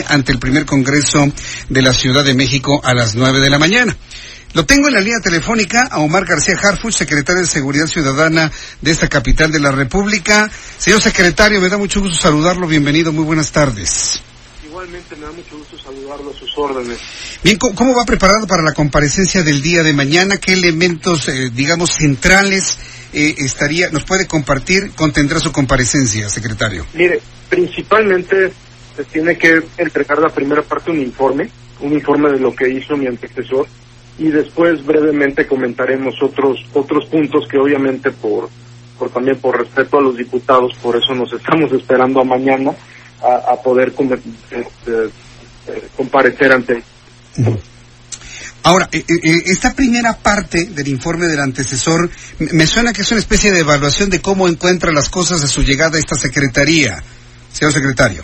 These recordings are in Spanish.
Ante el primer congreso de la Ciudad de México a las 9 de la mañana. Lo tengo en la línea telefónica a Omar García Harfuch, secretario de Seguridad Ciudadana de esta capital de la República. Señor secretario, me da mucho gusto saludarlo. Bienvenido, muy buenas tardes. Igualmente me da mucho gusto saludarlo a sus órdenes. Bien, ¿cómo va preparado para la comparecencia del día de mañana? ¿Qué elementos, eh, digamos, centrales eh, estaría, nos puede compartir, contendrá su comparecencia, secretario? Mire, principalmente se tiene que entregar la primera parte un informe, un informe de lo que hizo mi antecesor, y después brevemente comentaremos otros otros puntos que obviamente por por también por respeto a los diputados por eso nos estamos esperando a mañana a, poder este, eh, comparecer ante Ahora, eh, eh, esta primera parte del informe del antecesor me suena que es una especie de evaluación de cómo encuentra las cosas de su llegada a esta secretaría, señor secretario.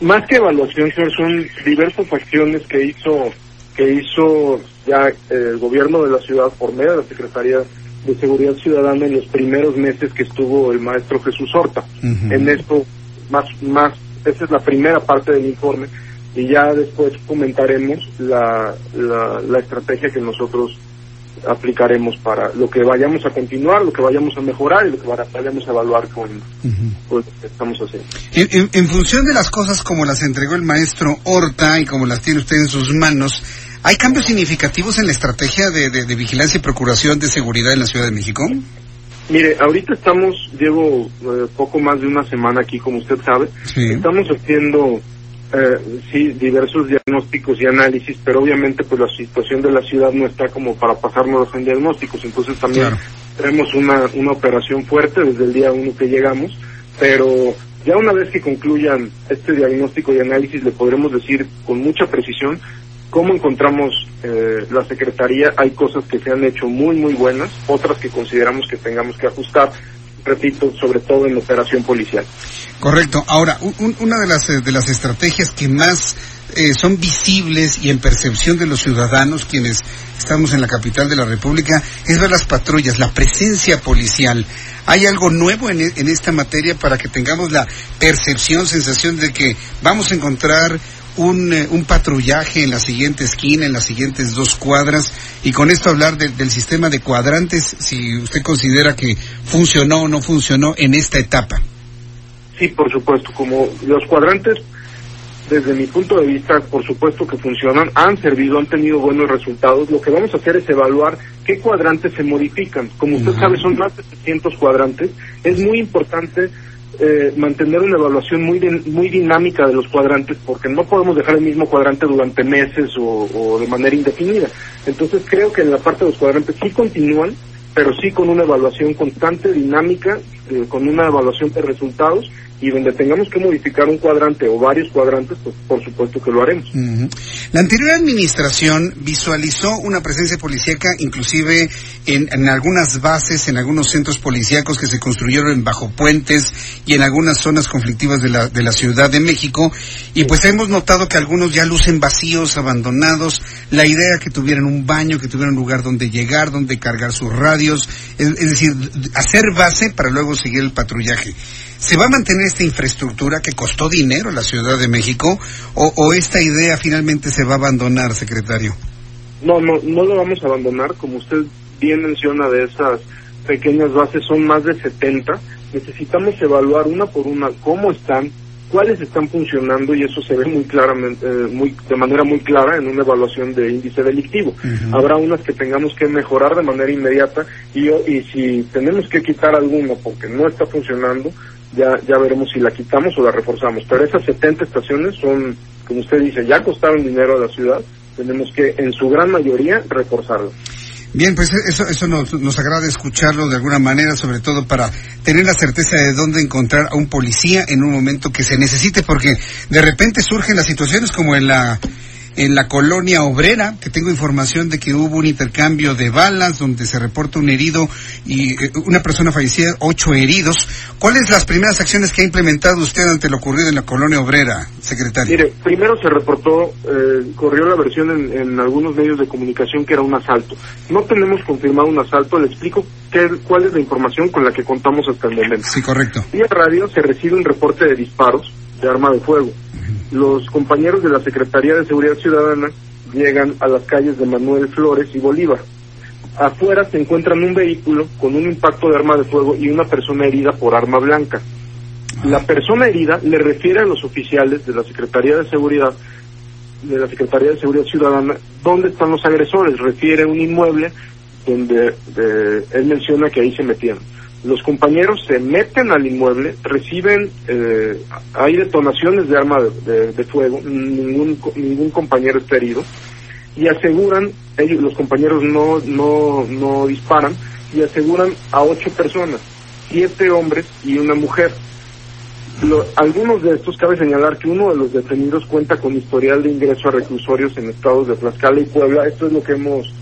Más que evaluación, son diversas acciones que hizo que hizo ya el gobierno de la ciudad por medio de la Secretaría de Seguridad Ciudadana en los primeros meses que estuvo el maestro Jesús Horta. En esto, más, más, esa es la primera parte del informe y ya después comentaremos la, la, estrategia que nosotros aplicaremos para lo que vayamos a continuar, lo que vayamos a mejorar y lo que vayamos a evaluar con, lo que estamos haciendo. En, en, función de las cosas como las entregó el maestro Horta y como las tiene usted en sus manos, ¿Hay cambios significativos en la estrategia de, vigilancia y procuración de seguridad en la Ciudad de México? Mire, ahorita estamos, llevo eh, poco más de una semana aquí, como usted sabe. Estamos haciendo, eh, sí, diversos diagnósticos y análisis, pero obviamente pues la situación de la ciudad no está como para pasarnos en diagnósticos. Entonces también tenemos una, una operación fuerte desde el día uno que llegamos, pero ya una vez que concluyan este diagnóstico y análisis le podremos decir con mucha precisión ¿Cómo encontramos eh, la Secretaría? Hay cosas que se han hecho muy, muy buenas, otras que consideramos que tengamos que ajustar, repito, sobre todo en operación policial. Correcto. Ahora, una de las, eh, de las estrategias que más eh, son visibles y en percepción de los ciudadanos, quienes estamos en la capital de la República, es ver las patrullas, la presencia policial. ¿Hay algo nuevo en, en esta materia para que tengamos la percepción, sensación de que vamos a encontrar un, eh, un, patrullaje en la siguiente esquina, en las siguientes dos cuadras, y con esto hablar del sistema de cuadrantes, si usted considera que funcionó o no funcionó en esta etapa. Sí, por supuesto, como los cuadrantes, desde mi punto de vista, por supuesto que funcionan, han servido, han tenido buenos resultados. Lo que vamos a hacer es evaluar qué cuadrantes se modifican. Como usted sabe, son más de 700 cuadrantes. Es muy importante eh, mantener una evaluación muy muy dinámica de los cuadrantes porque no podemos dejar el mismo cuadrante durante meses o, de manera indefinida. Entonces creo que en la parte de los cuadrantes sí continúan, pero sí con una evaluación constante, dinámica, eh, con una evaluación de resultados y donde tengamos que modificar un cuadrante o varios cuadrantes, pues por supuesto que lo haremos. La anterior administración visualizó una presencia policíaca inclusive en, algunas bases, en algunos centros policíacos que se construyeron bajo puentes y en algunas zonas conflictivas de la, de la Ciudad de México. Y pues hemos notado que algunos ya lucen vacíos, abandonados, la idea que tuvieran un baño, que tuvieran un lugar donde llegar, donde cargar sus radios, es decir, hacer base para luego seguir el patrullaje. ¿Se va a mantener esta infraestructura que costó dinero a la Ciudad de México o, esta idea finalmente se va a abandonar, secretario? No, no, no lo vamos a abandonar. Como usted bien menciona de esas pequeñas bases, son más de 70. Necesitamos evaluar una por una cómo están, cuáles están funcionando y eso se ve muy claramente, eh, muy, de manera muy clara en una evaluación de índice delictivo. Habrá unas que tengamos que mejorar de manera inmediata y, y si tenemos que quitar alguno porque no está funcionando, ya, ya veremos si la quitamos o la reforzamos. Pero esas 70 estaciones son, como usted dice, ya costaron dinero a la ciudad, tenemos que en su gran mayoría reforzarlas. Bien, pues eso, eso nos, nos agrada escucharlo de alguna manera, sobre todo para tener la certeza de dónde encontrar a un policía en un momento que se necesite, porque de repente surgen las situaciones como en la en la colonia obrera, que tengo información de que hubo un intercambio de balas donde se reporta un herido y eh, una persona fallecida, ocho heridos. ¿Cuáles las primeras acciones que ha implementado usted ante lo ocurrido en la colonia obrera, secretario? Mire, primero se reportó, eh, corrió la versión en, en, algunos medios de comunicación que era un asalto. No tenemos confirmado un asalto, le explico qué, cuál es la información con la que contamos hasta el momento. Sí, correcto. Vía radio se recibe un reporte de disparos de arma de fuego los compañeros de la Secretaría de Seguridad Ciudadana llegan a las calles de Manuel Flores y Bolívar. Afuera se encuentran un vehículo con un impacto de arma de fuego y una persona herida por arma blanca. La persona herida le refiere a los oficiales de la Secretaría de Seguridad de la Secretaría de Seguridad Ciudadana dónde están los agresores. Refiere un inmueble donde él menciona que ahí se metían los compañeros se meten al inmueble, reciben, eh, hay detonaciones de arma de, fuego, ningún, ningún compañero está herido, y aseguran, ellos, los compañeros no, no, no disparan, y aseguran a ocho personas, siete hombres y una mujer. algunos de estos cabe señalar que uno de los detenidos cuenta con historial de ingreso a reclusorios en estados de Tlaxcala y Puebla. Esto es lo que hemos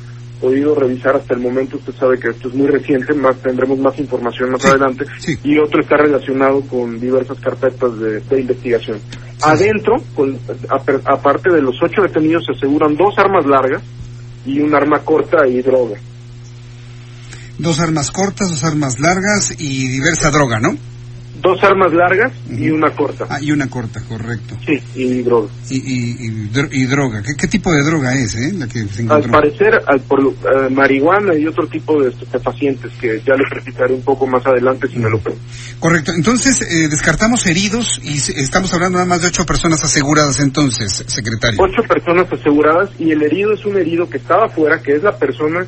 podido revisar hasta el momento. Usted sabe que esto es muy reciente, más tendremos más información más adelante. Y otro está relacionado con diversas carpetas de, investigación. Adentro, con, aparte de los ocho detenidos, se aseguran dos armas largas y un arma corta y droga. Dos armas cortas, dos armas largas y diversa droga, ¿no? Dos armas largas y una corta. Ah, y una corta, correcto. Sí, y droga. Y, y, y, droga. ¿Qué, tipo de droga es, eh, la que se Al parecer, al, por, uh, marihuana y otro tipo de estupefacientes que ya le precisaré un poco más adelante si me lo permite. Correcto. Entonces, eh, descartamos heridos y estamos hablando nada más de ocho personas aseguradas entonces, secretario. Ocho personas aseguradas y el herido es un herido que estaba afuera, que es la persona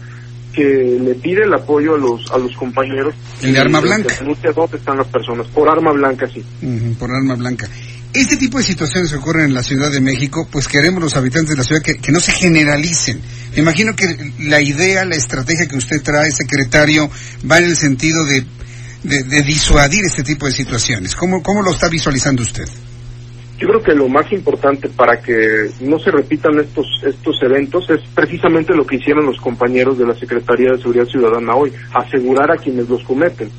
que le pide el apoyo a los a los compañeros. ¿El de arma blanca? dónde están las personas, por arma blanca, sí. por arma blanca. Este tipo de situaciones que ocurren en la Ciudad de México, pues queremos los habitantes de la ciudad que, no se generalicen. Me imagino que la idea, la estrategia que usted trae, secretario, va en el sentido de, de, disuadir este tipo de situaciones. ¿Cómo, ¿Cómo lo está visualizando usted? Yo creo que lo más importante para que no se repitan estos estos eventos es precisamente lo que hicieron los compañeros de la Secretaría de Seguridad Ciudadana hoy, asegurar a quienes los cometen.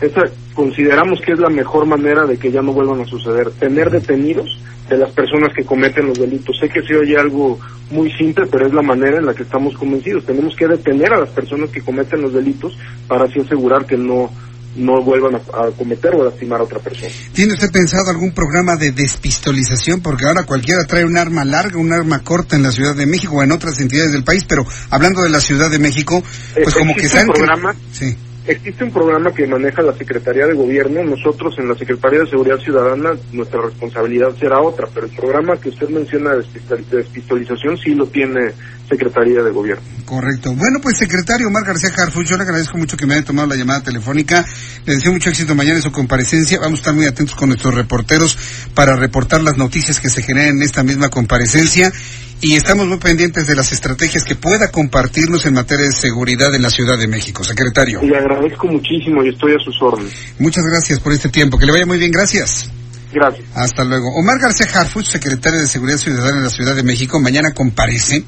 Esa consideramos que es la mejor manera de que ya no vuelvan a suceder, tener detenidos de las personas que cometen los delitos. Sé que se oye algo muy simple, pero es la manera en la que estamos convencidos. Tenemos que detener a las personas que cometen los delitos para así asegurar que no no vuelvan a, cometer o lastimar a otra persona. ¿Tiene usted pensado algún programa de despistolización? Porque ahora cualquiera trae un arma larga, un arma corta en la Ciudad de México o en otras entidades del país, pero hablando de la Ciudad de México, pues como que se programa, sí. Existe un programa que maneja la Secretaría de Gobierno. Nosotros en la Secretaría de Seguridad Ciudadana, nuestra responsabilidad será otra, pero el programa que usted menciona de despistolización sí lo tiene Secretaría de Gobierno. Correcto. Bueno, pues secretario Omar García Harfuch, yo le agradezco mucho que me haya tomado la llamada telefónica. Le deseo mucho éxito mañana en su comparecencia. Vamos a estar muy atentos con nuestros reporteros para reportar las noticias que se generen en esta misma comparecencia y estamos muy pendientes de las estrategias que pueda compartirnos en materia de seguridad en la Ciudad de México. Secretario. Le agradezco muchísimo y estoy a sus órdenes. Muchas gracias por este tiempo. Que le vaya muy bien. Gracias. Gracias. Hasta luego. Omar García Harfuch, secretario de Seguridad Ciudadana en la Ciudad de México, mañana comparece.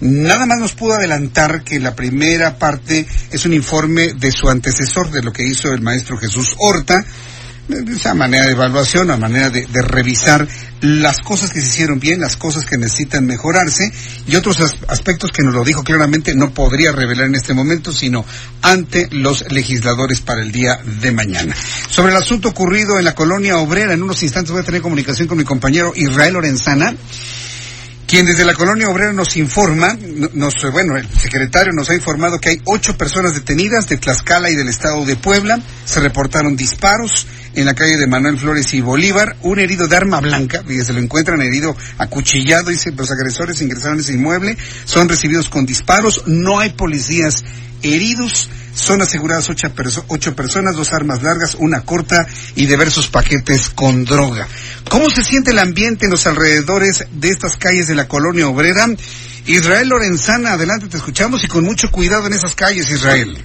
Nada más nos pudo adelantar que la primera parte es un informe de su antecesor, de lo que hizo el maestro Jesús Horta, esa manera de evaluación, a manera de, revisar las cosas que se hicieron bien, las cosas que necesitan mejorarse y otros aspectos que nos lo dijo claramente no podría revelar en este momento, sino ante los legisladores para el día de mañana. Sobre el asunto ocurrido en la colonia obrera, en unos instantes voy a tener comunicación con mi compañero Israel Lorenzana quien desde la colonia obrera nos informa, nos, bueno, el secretario nos ha informado que hay ocho personas detenidas de Tlaxcala y del estado de Puebla. Se reportaron disparos en la calle de Manuel Flores y Bolívar. Un herido de arma blanca, y se lo encuentran herido acuchillado. Dice, los agresores ingresaron a ese inmueble, son recibidos con disparos. No hay policías heridos. Son aseguradas ocho, ocho, personas, dos armas largas, una corta y diversos paquetes con droga. ¿Cómo se siente el ambiente en los alrededores de estas calles de la colonia obrera? Israel Lorenzana, adelante, te escuchamos y con mucho cuidado en esas calles, Israel.